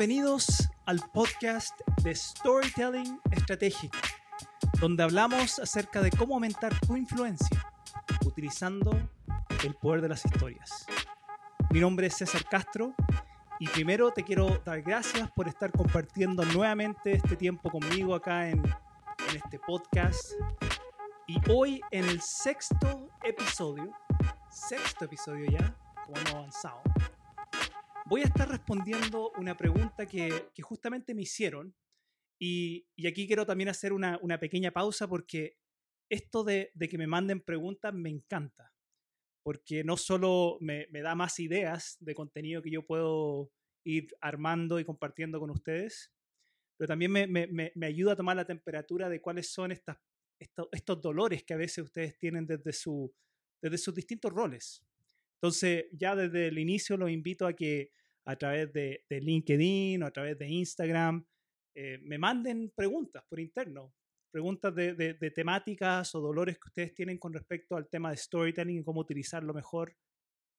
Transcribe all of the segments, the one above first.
Bienvenidos al podcast de Storytelling Estratégico, donde hablamos acerca de cómo aumentar tu influencia utilizando el poder de las historias. Mi nombre es César Castro y primero te quiero dar gracias por estar compartiendo nuevamente este tiempo conmigo acá en, en este podcast. Y hoy en el sexto episodio, sexto episodio ya, como hemos avanzado, voy a estar respondiendo una pregunta que, justamente me hicieron. Y, aquí quiero también hacer una, pequeña pausa porque esto de, que me manden preguntas me encanta. Porque no solo me, da más ideas de contenido que yo puedo ir armando y compartiendo con ustedes, pero también me, ayuda a tomar la temperatura de cuáles son estos, dolores que a veces ustedes tienen desde, desde sus distintos roles. Entonces, ya desde el inicio los invito a que a través de, de LinkedIn o a través de Instagram eh, me manden preguntas por interno, preguntas de, de, temáticas o dolores que ustedes tienen con respecto al tema de storytelling y cómo utilizarlo mejor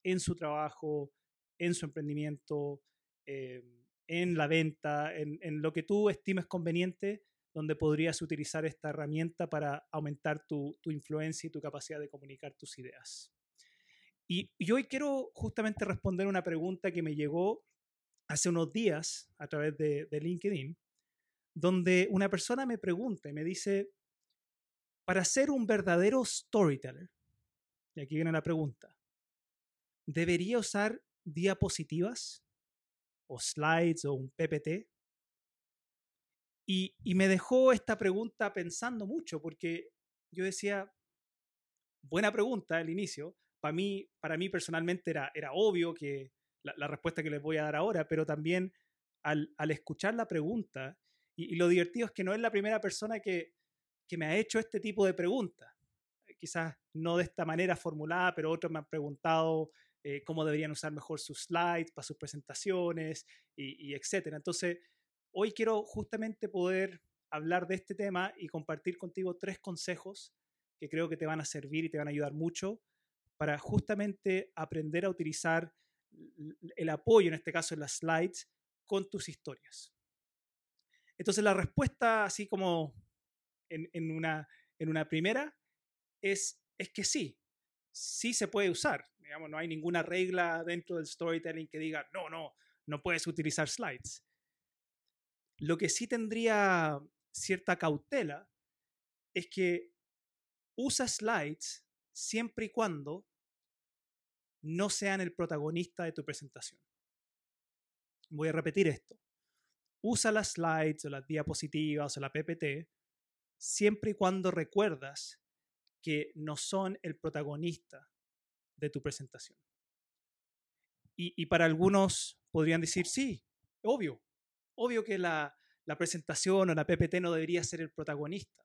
en su trabajo, en su emprendimiento, eh, en la venta, en, lo que tú estimes conveniente, donde podrías utilizar esta herramienta para aumentar tu influencia y tu capacidad de comunicar tus ideas. Y, hoy quiero justamente responder una pregunta que me llegó hace unos días a través de, LinkedIn, donde una persona me pregunta y me dice, para ser un verdadero storyteller, y aquí viene la pregunta, ¿debería usar diapositivas o slides o un PPT? Y, me dejó esta pregunta pensando mucho, porque yo decía, buena pregunta al inicio, para mí, para mí personalmente era, era obvio que la, la, respuesta que les voy a dar ahora, pero también al, al escuchar la pregunta, y, y, lo divertido es que no es la primera persona que, que me ha hecho este tipo de preguntas. Quizás no de esta manera formulada, pero otros me han preguntado eh, cómo deberían usar mejor sus slides para sus presentaciones y, y etcétera. Entonces, hoy quiero justamente poder hablar de este tema y compartir contigo tres consejos que creo que te van a servir y te van a ayudar mucho para justamente aprender a utilizar el apoyo, en este caso en las slides, con tus historias. Entonces la respuesta, así como en, una, en una primera, es, es que sí, sí se puede usar. Digamos, no hay ninguna regla dentro del storytelling que diga, no, no, no puedes utilizar slides. Lo que sí tendría cierta cautela es que usa slides siempre y cuando no sean el protagonista de tu presentación. Voy a repetir esto. Usa las slides o las diapositivas o la PPT siempre y cuando recuerdas que no son el protagonista de tu presentación. Y, para algunos podrían decir, sí, obvio, obvio que la, la, presentación o la PPT no debería ser el protagonista.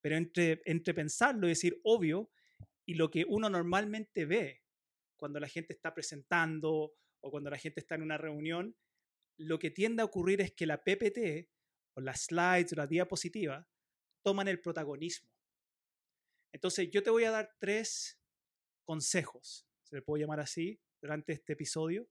Pero entre, entre pensarlo y decir obvio y lo que uno normalmente ve cuando la gente está presentando o cuando la gente está en una reunión, lo que tiende a ocurrir es que la PPT o las slides o la diapositiva toman el protagonismo. Entonces yo te voy a dar tres consejos, se le puede llamar así, durante este episodio,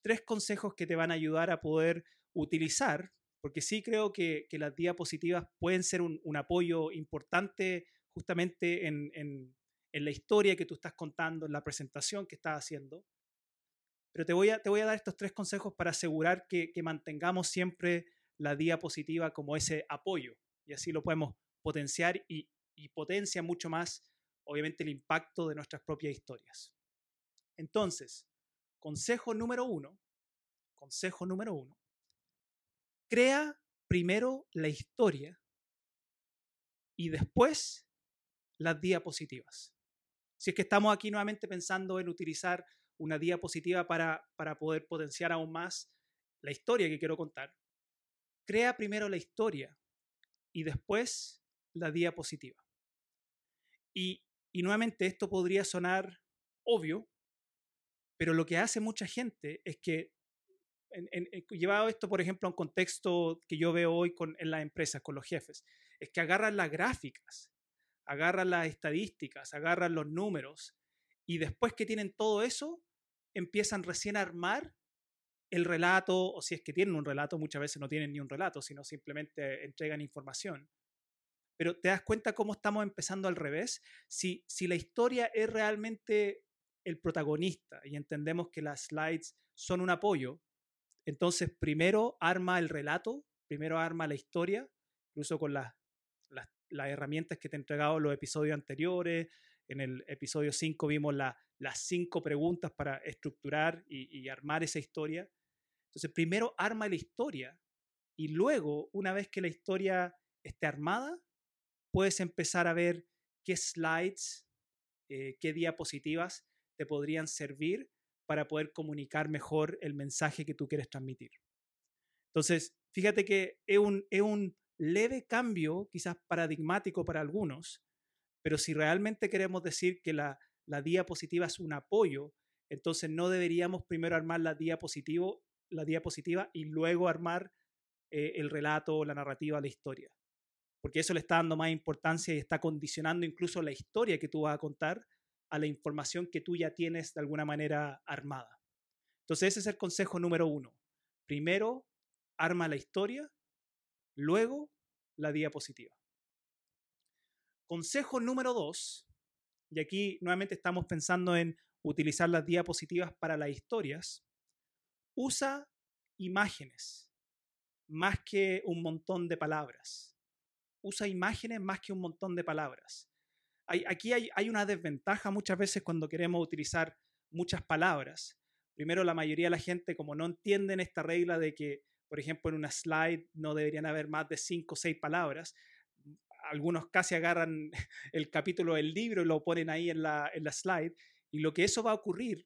tres consejos que te van a ayudar a poder utilizar, porque sí creo que, que las diapositivas pueden ser un, apoyo importante justamente en, en, en la historia que tú estás contando, en la presentación que estás haciendo. Pero te voy a, te voy a dar estos tres consejos para asegurar que, que mantengamos siempre la diapositiva como ese apoyo y así lo podemos potenciar y, y potencia mucho más, obviamente, el impacto de nuestras propias historias. Entonces, consejo número uno, consejo número uno, crea primero la historia y después las diapositivas. Si es que estamos aquí nuevamente pensando en utilizar una diapositiva para, para poder potenciar aún más la historia que quiero contar, crea primero la historia y después la diapositiva. Y, y nuevamente esto podría sonar obvio, pero lo que hace mucha gente es que, en, en, llevado esto, por ejemplo, a un contexto que yo veo hoy en las empresas, con los jefes, es que agarran las gráficas agarran las estadísticas, agarran los números y después que tienen todo eso, empiezan recién a armar el relato, o si es que tienen un relato, muchas veces no tienen ni un relato, sino simplemente entregan información. Pero te das cuenta cómo estamos empezando al revés. Si, si la historia es realmente el protagonista y entendemos que las slides son un apoyo, entonces primero arma el relato, primero arma la historia, incluso con las, las, herramientas que te he entregado en los episodios anteriores. En el episodio 5 vimos las cinco preguntas para estructurar y, y armar esa historia. Entonces primero arma la historia y luego, una vez que la historia esté armada, puedes empezar a ver qué slides, eh, qué diapositivas te podrían servir para poder comunicar mejor el mensaje que tú quieres transmitir. Entonces, fíjate que es un, es un leve cambio, quizás paradigmático para algunos, pero si realmente queremos decir que la, la diapositiva es un apoyo, entonces no deberíamos primero armar la, diapositivo, la diapositiva y luego armar eh, el relato, la narrativa, la historia porque eso le está dando más importancia y está condicionando incluso la historia que tú vas a contar a la información que tú ya tienes de alguna manera armada. Entonces ese es el consejo número uno. Primero, arma la historia, luego la diapositiva. Consejo número dos, y aquí nuevamente estamos pensando en utilizar las diapositivas para las historias, usa imágenes más que un montón de palabras usa imágenes más que un montón de palabras. aquí hay, una desventaja muchas veces cuando queremos utilizar muchas palabras. Primero, la mayoría de la gente, como no entienden esta regla de que, por ejemplo, en una slide no deberían haber más de cinco o seis palabras, algunos casi agarran el capítulo del libro y lo ponen ahí en la, en la slide. Y lo que eso va a ocurrir,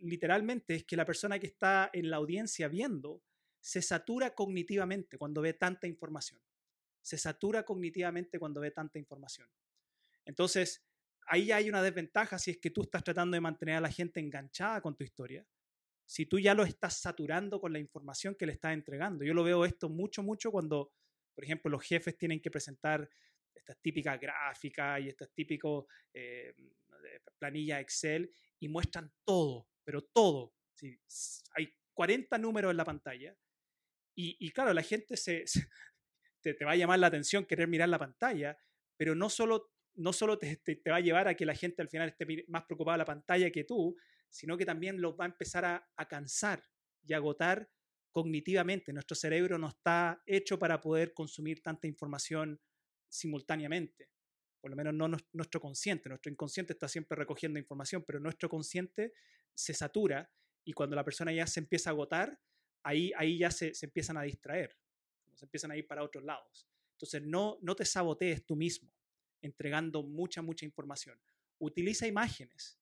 literalmente, es que la persona que está en la audiencia viendo se satura cognitivamente cuando ve tanta información se satura cognitivamente cuando ve tanta información. Entonces, ahí hay una desventaja si es que tú estás tratando de mantener a la gente enganchada con tu historia, si tú ya lo estás saturando con la información que le estás entregando. Yo lo veo esto mucho, mucho cuando, por ejemplo, los jefes tienen que presentar estas típicas gráficas y estas típicas eh, planillas Excel y muestran todo, pero todo. hay 40 números en la pantalla y, claro, la gente se, te, va a llamar la atención querer mirar la pantalla, pero no solo, no solo te, te, va a llevar a que la gente al final esté más preocupada de la pantalla que tú, sino que también los va a empezar a, cansar y agotar cognitivamente. Nuestro cerebro no está hecho para poder consumir tanta información simultáneamente. Por lo menos no nuestro consciente. Nuestro inconsciente está siempre recogiendo información, pero nuestro consciente se satura y cuando la persona ya se empieza a agotar, ahí, ahí ya se, se empiezan a distraer empiezan a ir para otros lados. Entonces, no, no te sabotees tú mismo entregando mucha, mucha información. Utiliza imágenes.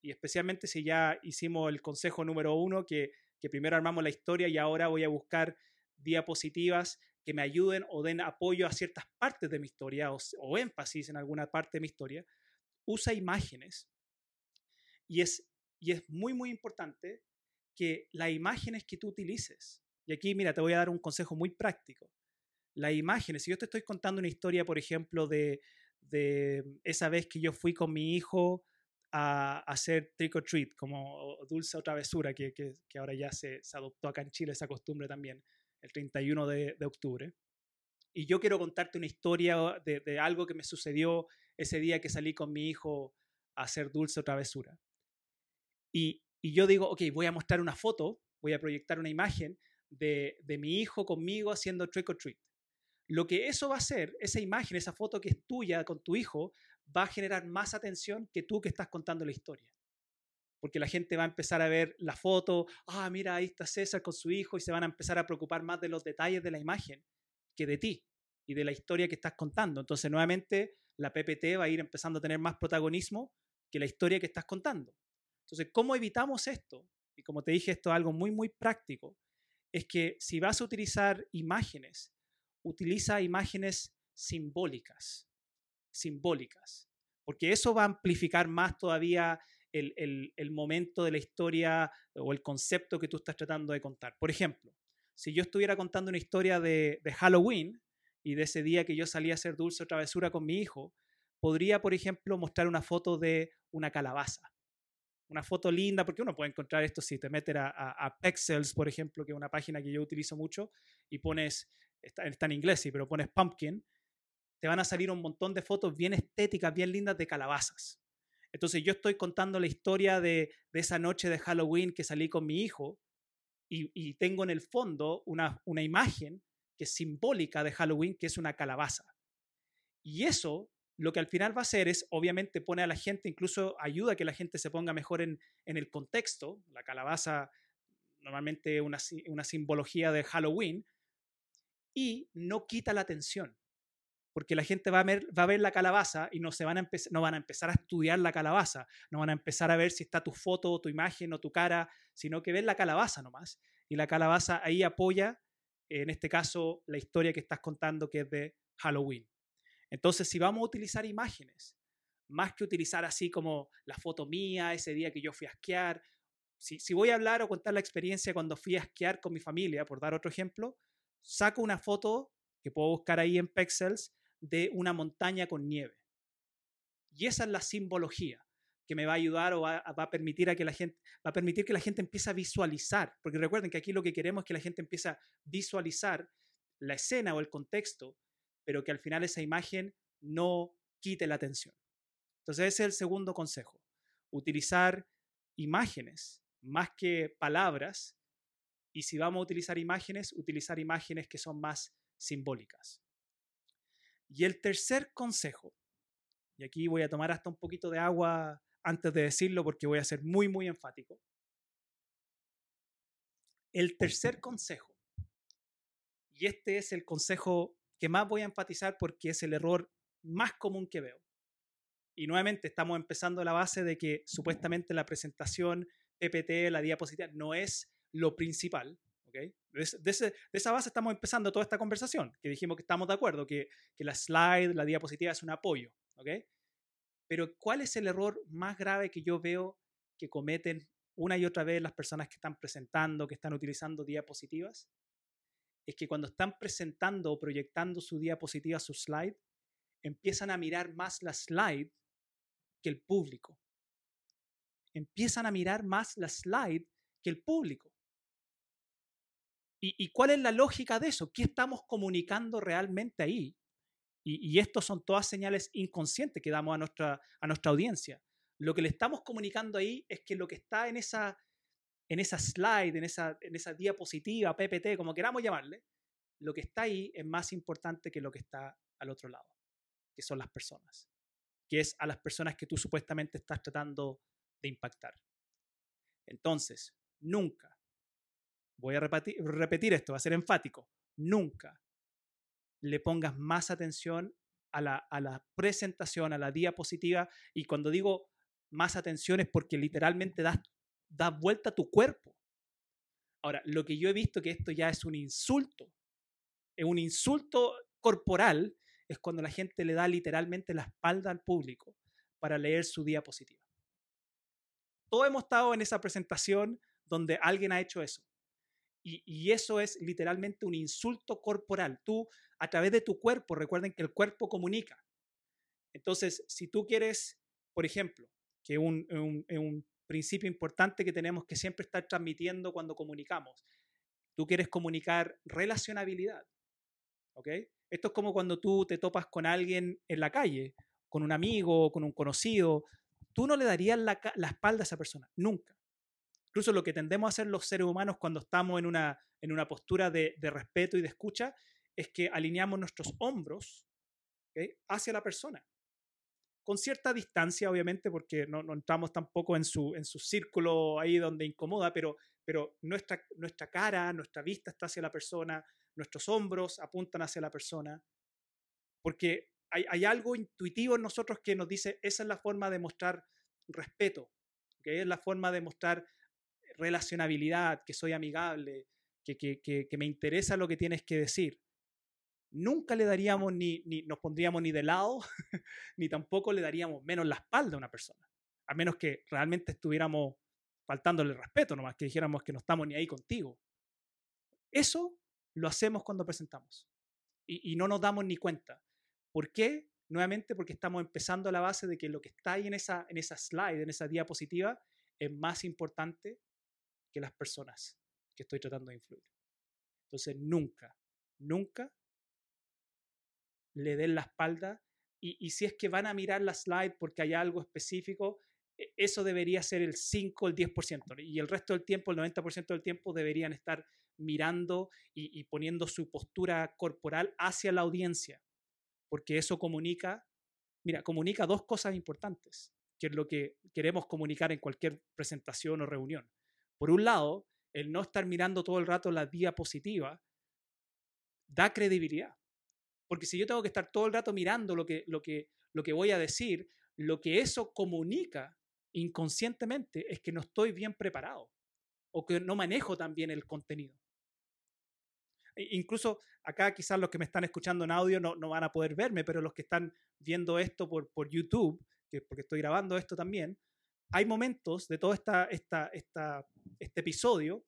Y especialmente si ya hicimos el consejo número uno, que, que primero armamos la historia y ahora voy a buscar diapositivas que me ayuden o den apoyo a ciertas partes de mi historia o, o énfasis en alguna parte de mi historia, usa imágenes. Y es, y es muy, muy importante que las imágenes que tú utilices y aquí, mira, te voy a dar un consejo muy práctico. Las imágenes, si yo te estoy contando una historia, por ejemplo, de, esa vez que yo fui con mi hijo a, hacer trick or treat, como dulce o travesura, que, que, ahora ya se, adoptó acá en Chile esa costumbre también, el 31 de, de octubre. Y yo quiero contarte una historia de, de, algo que me sucedió ese día que salí con mi hijo a hacer dulce o travesura. Y, y yo digo, ok, voy a mostrar una foto, voy a proyectar una imagen de, mi hijo conmigo haciendo trick or treat. Lo que eso va a hacer, esa imagen, esa foto que es tuya con tu hijo, va a generar más atención que tú que estás contando la historia. Porque la gente va a empezar a ver la foto, ah, mira, ahí está César con su hijo y se van a empezar a preocupar más de los detalles de la imagen que de ti y de la historia que estás contando. Entonces, nuevamente, la PPT va a ir empezando a tener más protagonismo que la historia que estás contando. Entonces, ¿cómo evitamos esto? Y como te dije, esto es algo muy, muy práctico es que si vas a utilizar imágenes, utiliza imágenes simbólicas, simbólicas, porque eso va a amplificar más todavía el, momento de la historia o el concepto que tú estás tratando de contar. Por ejemplo, si yo estuviera contando una historia de, de Halloween y de ese día que yo salí a hacer dulce o travesura con mi hijo, podría, por ejemplo, mostrar una foto de una calabaza. una foto linda, porque uno puede encontrar esto si te metes a, a, Pexels, por ejemplo, que es una página que yo utilizo mucho, y pones, está, está en inglés, sí, pero pones pumpkin, te van a salir un montón de fotos bien estéticas, bien lindas de calabazas. Entonces yo estoy contando la historia de, esa noche de Halloween que salí con mi hijo y, tengo en el fondo una, imagen que es simbólica de Halloween, que es una calabaza. Y eso lo que al final va a hacer es, obviamente, pone a la gente, incluso ayuda a que la gente se ponga mejor en, en el contexto. La calabaza, normalmente una, una simbología de Halloween, y no quita la atención porque la gente va a ver, va a ver la calabaza y no, se van a no van a empezar a estudiar la calabaza, no van a empezar a ver si está tu foto, tu imagen o tu cara, sino que ven la calabaza nomás. Y la calabaza ahí apoya, en este caso, la historia que estás contando que es de Halloween. Entonces, si vamos a utilizar imágenes, más que utilizar así como la foto mía, ese día que yo fui a esquiar, si, si voy a hablar o contar la experiencia cuando fui a esquiar con mi familia, por dar otro ejemplo, saco una foto que puedo buscar ahí en Pexels de una montaña con nieve. Y esa es la simbología que me va a ayudar o va, a permitir a que la gente va a permitir que la gente empiece a visualizar, porque recuerden que aquí lo que queremos es que la gente empiece a visualizar la escena o el contexto, pero que al final esa imagen no quite la atención. Entonces ese es el segundo consejo, utilizar imágenes más que palabras y si vamos a utilizar imágenes, utilizar imágenes que son más simbólicas. Y el tercer consejo, y aquí voy a tomar hasta un poquito de agua antes de decirlo porque voy a ser muy, muy enfático. El tercer consejo, y este es el consejo que más voy a enfatizar porque es el error más común que veo. Y nuevamente estamos empezando a la base de que supuestamente la presentación PPT, la diapositiva, no es lo principal, ¿okay? De, esa base estamos empezando toda esta conversación, que dijimos que estamos de acuerdo, que, que la slide, la diapositiva es un apoyo. ¿okay? Pero ¿cuál es el error más grave que yo veo que cometen una y otra vez las personas que están presentando, que están utilizando diapositivas? Es que cuando están presentando o proyectando su diapositiva, su slide, empiezan a mirar más la slide que el público. Empiezan a mirar más la slide que el público. ¿Y, cuál es la lógica de eso? ¿Qué estamos comunicando realmente ahí? Y, y estos son todas señales inconscientes que damos a nuestra, a nuestra audiencia. Lo que le estamos comunicando ahí es que lo que está en esa, en esa slide, en esa, en esa diapositiva, PPT, como queramos llamarle, lo que está ahí es más importante que lo que está al otro lado, que son las personas, que es a las personas que tú supuestamente estás tratando de impactar. Entonces, nunca, voy a repetir, esto, va a ser enfático, nunca le pongas más atención a la, presentación, a la diapositiva, y cuando digo más atención es porque literalmente das, das vuelta a tu cuerpo. Ahora, lo que yo he visto que esto ya es un insulto, es un insulto corporal, es cuando la gente le da literalmente la espalda al público para leer su diapositiva. Todos hemos estado en esa presentación donde alguien ha hecho eso. Y, eso es literalmente un insulto corporal. Tú, a través de tu cuerpo, recuerden que el cuerpo comunica. Entonces, si tú quieres, por ejemplo, que un, un, principio importante que tenemos que siempre estar transmitiendo cuando comunicamos, tú quieres comunicar relacionabilidad. ¿Ok? Esto es como cuando tú te topas con alguien en la calle, con un amigo, con un conocido. Tú no le darías la espalda a esa persona, nunca. Incluso lo que tendemos a hacer los seres humanos cuando estamos en una, en una postura de, respeto y de escucha es que alineamos nuestros hombros hacia la persona. Con cierta distancia, obviamente, porque no, no, entramos tampoco en su, en su círculo ahí donde incomoda, pero, pero nuestra, nuestra cara, nuestra vista está hacia la persona, nuestros hombros apuntan hacia la persona, porque hay, hay algo intuitivo en nosotros que nos dice, esa es la forma de mostrar respeto, que es la forma de mostrar relacionabilidad, que soy amigable, que, que, que, me interesa lo que tienes que decir. Nunca le daríamos ni, ni nos pondríamos ni de lado, ni tampoco le daríamos menos la espalda a una persona, a menos que realmente estuviéramos faltándole respeto, nomás que dijéramos que no estamos ni ahí contigo. Eso lo hacemos cuando presentamos y, y no nos damos ni cuenta. ¿Por qué? Nuevamente porque estamos empezando a la base de que lo que está ahí en esa, en esa slide, en esa diapositiva, es más importante que las personas que estoy tratando de influir. Entonces, nunca, nunca le den la espalda y, si es que van a mirar la slide porque hay algo específico, e, eso debería ser el 5, el 10%. Y el resto del tiempo, el 90% del tiempo, deberían estar mirando y, poniendo su postura corporal hacia la audiencia, porque eso comunica, mira, comunica dos cosas importantes, que es lo que queremos comunicar en cualquier presentación o reunión. Por un lado, el no estar mirando todo el rato la diapositiva da credibilidad. Porque si yo tengo que estar todo el rato mirando lo que, lo que, lo que voy a decir, lo que eso comunica inconscientemente es que no estoy bien preparado o que no manejo tan bien el contenido. Incluso acá quizás los que me están escuchando en audio no, no van a poder verme, pero los que están viendo esto por, por YouTube, que porque estoy grabando esto también, hay momentos de todo esta, esta, esta, este episodio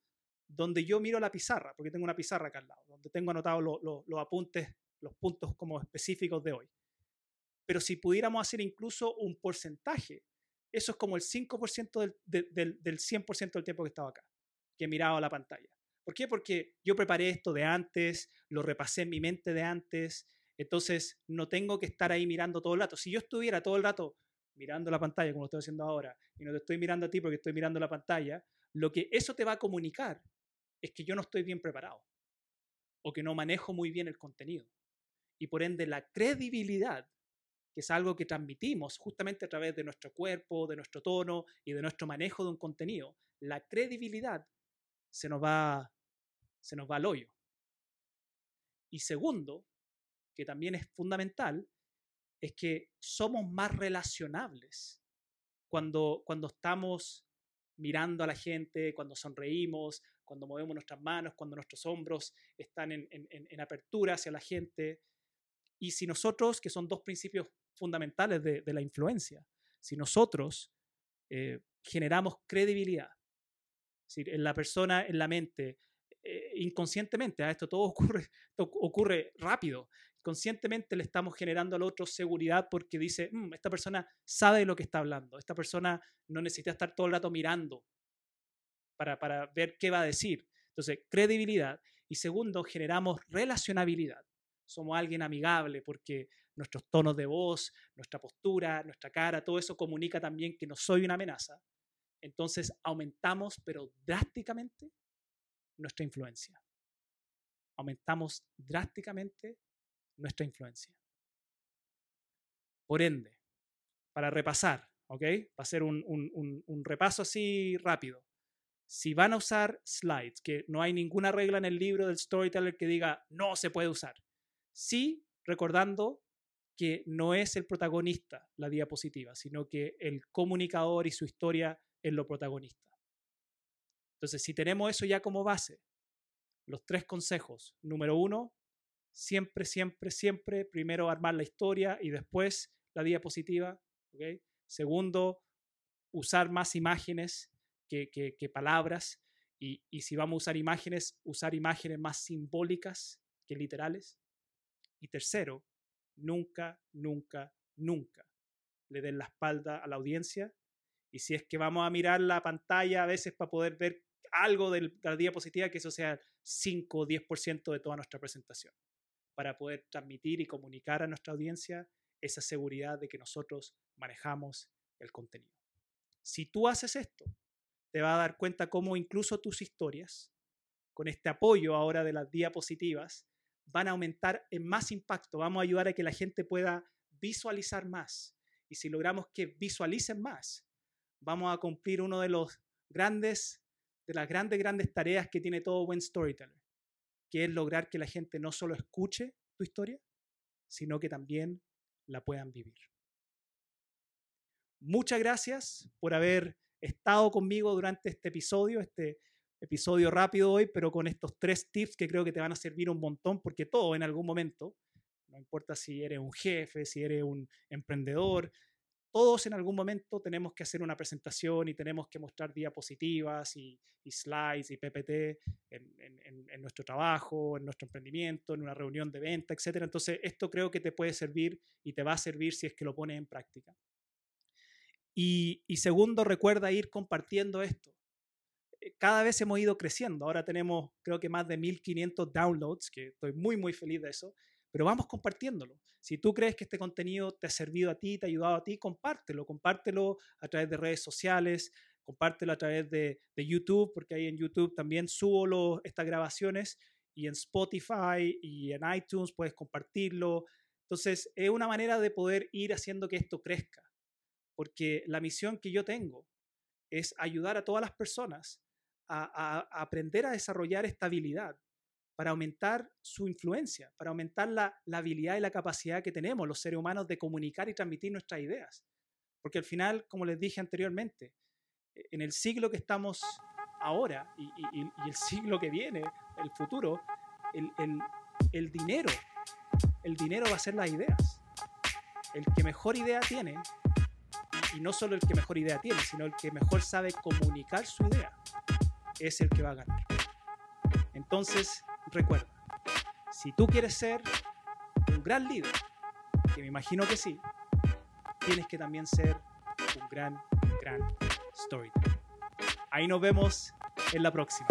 donde yo miro la pizarra, porque tengo una pizarra acá al lado, donde tengo anotados los apuntes, los puntos como específicos de hoy. Pero si pudiéramos hacer incluso un porcentaje, eso es como el 5% del, del, del 100% del tiempo que estaba acá, que he mirado a la pantalla. ¿Por qué? Porque yo preparé esto de antes, lo repasé en mi mente de antes, entonces no tengo que estar ahí mirando todo el rato. Si yo estuviera todo el rato mirando la pantalla, como lo estoy haciendo ahora, y no te estoy mirando a ti porque estoy mirando la pantalla, lo que eso te va a comunicar es que yo no estoy bien preparado o que no manejo muy bien el contenido. Y por ende la credibilidad, que es algo que transmitimos justamente a través de nuestro cuerpo, de nuestro tono y de nuestro manejo de un contenido, la credibilidad se nos va, se nos va al hoyo. Y segundo, que también es fundamental, es que somos más relacionables cuando, cuando estamos mirando a la gente, cuando sonreímos, cuando movemos nuestras manos, cuando nuestros hombros están en, en, apertura hacia la gente. Y si nosotros, que son dos principios fundamentales de, la influencia, si nosotros eh, generamos credibilidad, en la persona, en la mente, eh, inconscientemente, a esto todo ocurre, ocurre rápido, conscientemente le estamos generando al otro seguridad porque dice, mm, esta persona sabe de lo que está hablando, esta persona no necesita estar todo el rato mirando para, para ver qué va a decir. Entonces, credibilidad. Y segundo, generamos relacionabilidad. Somos alguien amigable porque nuestros tonos de voz, nuestra postura, nuestra cara, todo eso comunica también que no soy una amenaza. Entonces aumentamos, pero drásticamente, nuestra influencia. Aumentamos drásticamente nuestra influencia. Por ende, para repasar, ¿ok? Va a ser un, un, repaso así rápido. Si van a usar slides, que no hay ninguna regla en el libro del storyteller que diga no se puede usar. Sí, recordando que no es el protagonista la diapositiva, sino que el comunicador y su historia es lo protagonista. Entonces, si tenemos eso ya como base, los tres consejos. Número uno, siempre, siempre, siempre, primero armar la historia y después la diapositiva. Segundo, usar más imágenes que, palabras. Y, y, si vamos a usar imágenes, usar imágenes más simbólicas que literales. Y tercero, nunca, nunca, nunca le den la espalda a la audiencia. Y si es que vamos a mirar la pantalla a veces para poder ver algo de la diapositiva, que eso sea 5 o 10% de toda nuestra presentación para poder transmitir y comunicar a nuestra audiencia esa seguridad de que nosotros manejamos el contenido. Si tú haces esto, te va a dar cuenta cómo incluso tus historias, con este apoyo ahora de las diapositivas, van a aumentar en más impacto. Vamos a ayudar a que la gente pueda visualizar más. Y si logramos que visualicen más, vamos a cumplir uno de los grandes, de las grandes, grandes tareas que tiene todo buen storyteller, que es lograr que la gente no solo escuche tu historia, sino que también la puedan vivir. Muchas gracias por haber estado conmigo durante este episodio, este episodio rápido hoy, pero con estos tres tips que creo que te van a servir un montón, porque todo en algún momento, no importa si eres un jefe, si eres un emprendedor, todos en algún momento tenemos que hacer una presentación y tenemos que mostrar diapositivas y, slides y PPT en, nuestro trabajo, en nuestro emprendimiento, en una reunión de venta, etc. Entonces, esto creo que te puede servir y te va a servir si es que lo pones en práctica. Y, y segundo, recuerda ir compartiendo esto. Eh, cada vez hemos ido creciendo. Ahora tenemos, creo que más de 1500 downloads, que estoy muy, muy feliz de eso. Pero vamos compartiéndolo. Si tú crees que este contenido te ha servido a ti, te ha ayudado a ti, compártelo. Compártelo a través de redes sociales, compártelo a través de, de YouTube, porque ahí en YouTube también subo estas grabaciones y en Spotify y en iTunes puedes compartirlo. Entonces, es una manera de poder ir haciendo que esto crezca, porque la misión que yo tengo es ayudar a todas las personas a, aprender a desarrollar esta habilidad para aumentar su influencia, para aumentar la, la, habilidad y la capacidad que tenemos los seres humanos de comunicar y transmitir nuestras ideas. Porque al final, como les dije anteriormente, e, en el siglo que estamos ahora y, el siglo que viene, el futuro, el, el, dinero, el dinero va a ser las ideas. El que mejor idea tiene, y no solo el que mejor idea tiene, sino el que mejor sabe comunicar su idea, es el que va a ganar. Entonces, recuerda, si tú quieres ser un gran líder, que me imagino que sí, tienes que también ser un gran, gran storyteller. Ahí nos vemos en la próxima.